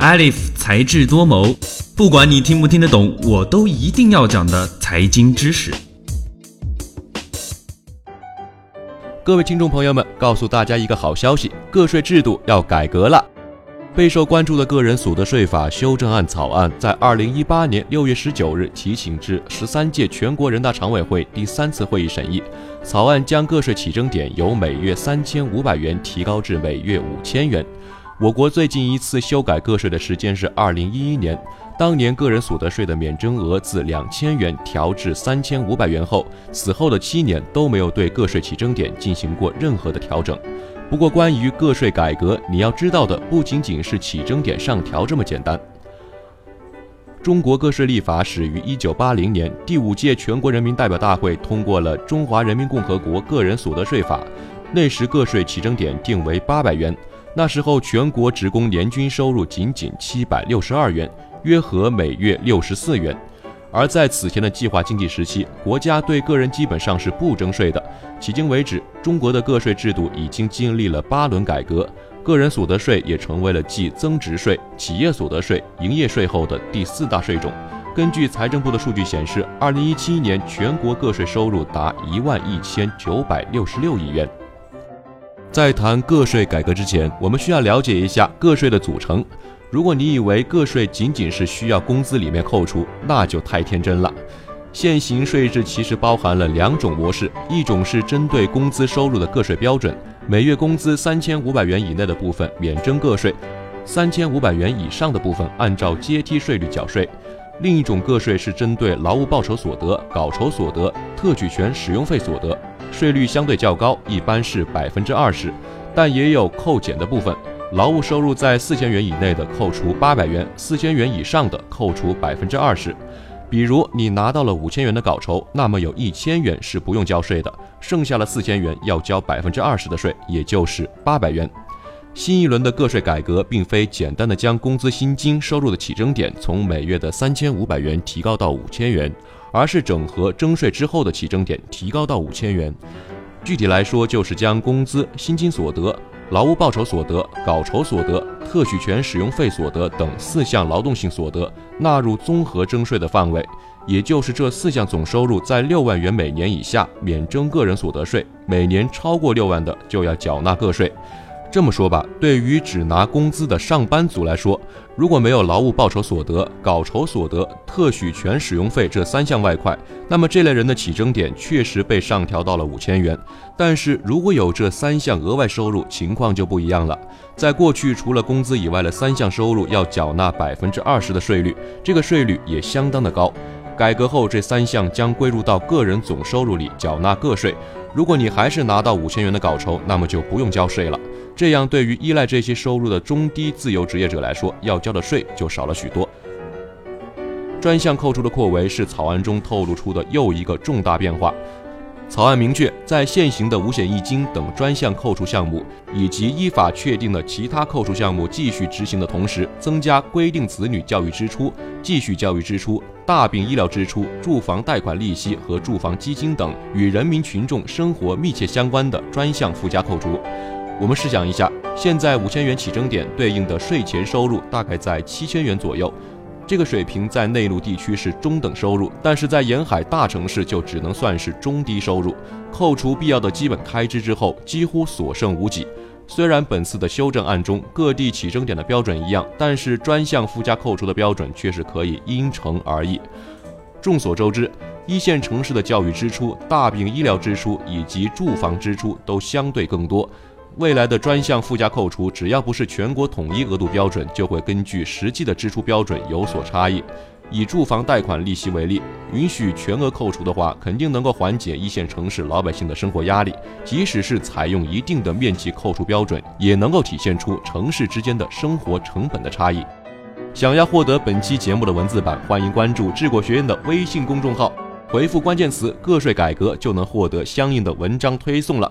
Alif 才智多谋，不管你听不听得懂，我都一定要讲的财经知识。各位听众朋友们，告诉大家一个好消息，个税制度要改革了。备受关注的个人所得税法修正案草案，在二零一八年六月十九日提请至十三届全国人大常委会第三次会议审议。草案将个税起征点由每月三千五百元提高至每月五千元。我国最近一次修改个税的时间是二零一一年，当年个人所得税的免征额自两千元调至三千五百元后，此后的七年都没有对个税起征点进行过任何的调整。不过，关于个税改革，你要知道的不仅仅是起征点上调这么简单。中国个税立法始于一九八零年，第五届全国人民代表大会通过了《中华人民共和国个人所得税法》，那时个税起征点定为八百元。那时候，全国职工年均收入仅仅七百六十二元，约合每月六十四元。而在此前的计划经济时期，国家对个人基本上是不征税的。迄今为止，中国的个税制度已经经历了八轮改革，个人所得税也成为了继增值税、企业所得税、营业税后的第四大税种。根据财政部的数据显示，二零一七年全国个税收入达一万一千九百六十六亿元。在谈个税改革之前，我们需要了解一下个税的组成。如果你以为个税仅仅是需要工资里面扣除，那就太天真了。现行税制其实包含了两种模式，一种是针对工资收入的个税标准，每月工资三千五百元以内的部分免征个税，三千五百元以上的部分按照阶梯税率缴税。另一种个税是针对劳务报酬所得、稿酬所得、特许权使用费所得。税率相对较高，一般是百分之二十，但也有扣减的部分。劳务收入在四千元以内的，扣除八百元；四千元以上的，扣除百分之二十。比如你拿到了五千元的稿酬，那么有一千元是不用交税的，剩下了四千元要交百分之二十的税，也就是八百元。新一轮的个税改革，并非简单的将工资薪金收入的起征点从每月的三千五百元提高到五千元。而是整合征税之后的起征点提高到五千元，具体来说就是将工资、薪金所得、劳务报酬所得、稿酬所得、特许权使用费所得等四项劳动性所得纳入综合征税的范围，也就是这四项总收入在六万元每年以下免征个人所得税，每年超过六万的就要缴纳个税。这么说吧，对于只拿工资的上班族来说，如果没有劳务报酬所得、稿酬所得、特许权使用费这三项外快，那么这类人的起征点确实被上调到了五千元。但是如果有这三项额外收入，情况就不一样了。在过去，除了工资以外的三项收入要缴纳百分之二十的税率，这个税率也相当的高。改革后，这三项将归入到个人总收入里缴纳个税。如果你还是拿到五千元的稿酬，那么就不用交税了。这样，对于依赖这些收入的中低自由职业者来说，要交的税就少了许多。专项扣除的扩围是草案中透露出的又一个重大变化。草案明确，在现行的五险一金等专项扣除项目以及依法确定的其他扣除项目继续执行的同时，增加规定子女教育支出、继续教育支出、大病医疗支出、住房贷款利息和住房基金等与人民群众生活密切相关的专项附加扣除。我们试想一下，现在五千元起征点对应的税前收入大概在七千元左右，这个水平在内陆地区是中等收入，但是在沿海大城市就只能算是中低收入。扣除必要的基本开支之后，几乎所剩无几。虽然本次的修正案中各地起征点的标准一样，但是专项附加扣除的标准却是可以因城而异。众所周知，一线城市的教育支出、大病医疗支出以及住房支出都相对更多。未来的专项附加扣除，只要不是全国统一额度标准，就会根据实际的支出标准有所差异。以住房贷款利息为例，允许全额扣除的话，肯定能够缓解一线城市老百姓的生活压力。即使是采用一定的面积扣除标准，也能够体现出城市之间的生活成本的差异。想要获得本期节目的文字版，欢迎关注智果学院的微信公众号，回复关键词“个税改革”就能获得相应的文章推送了。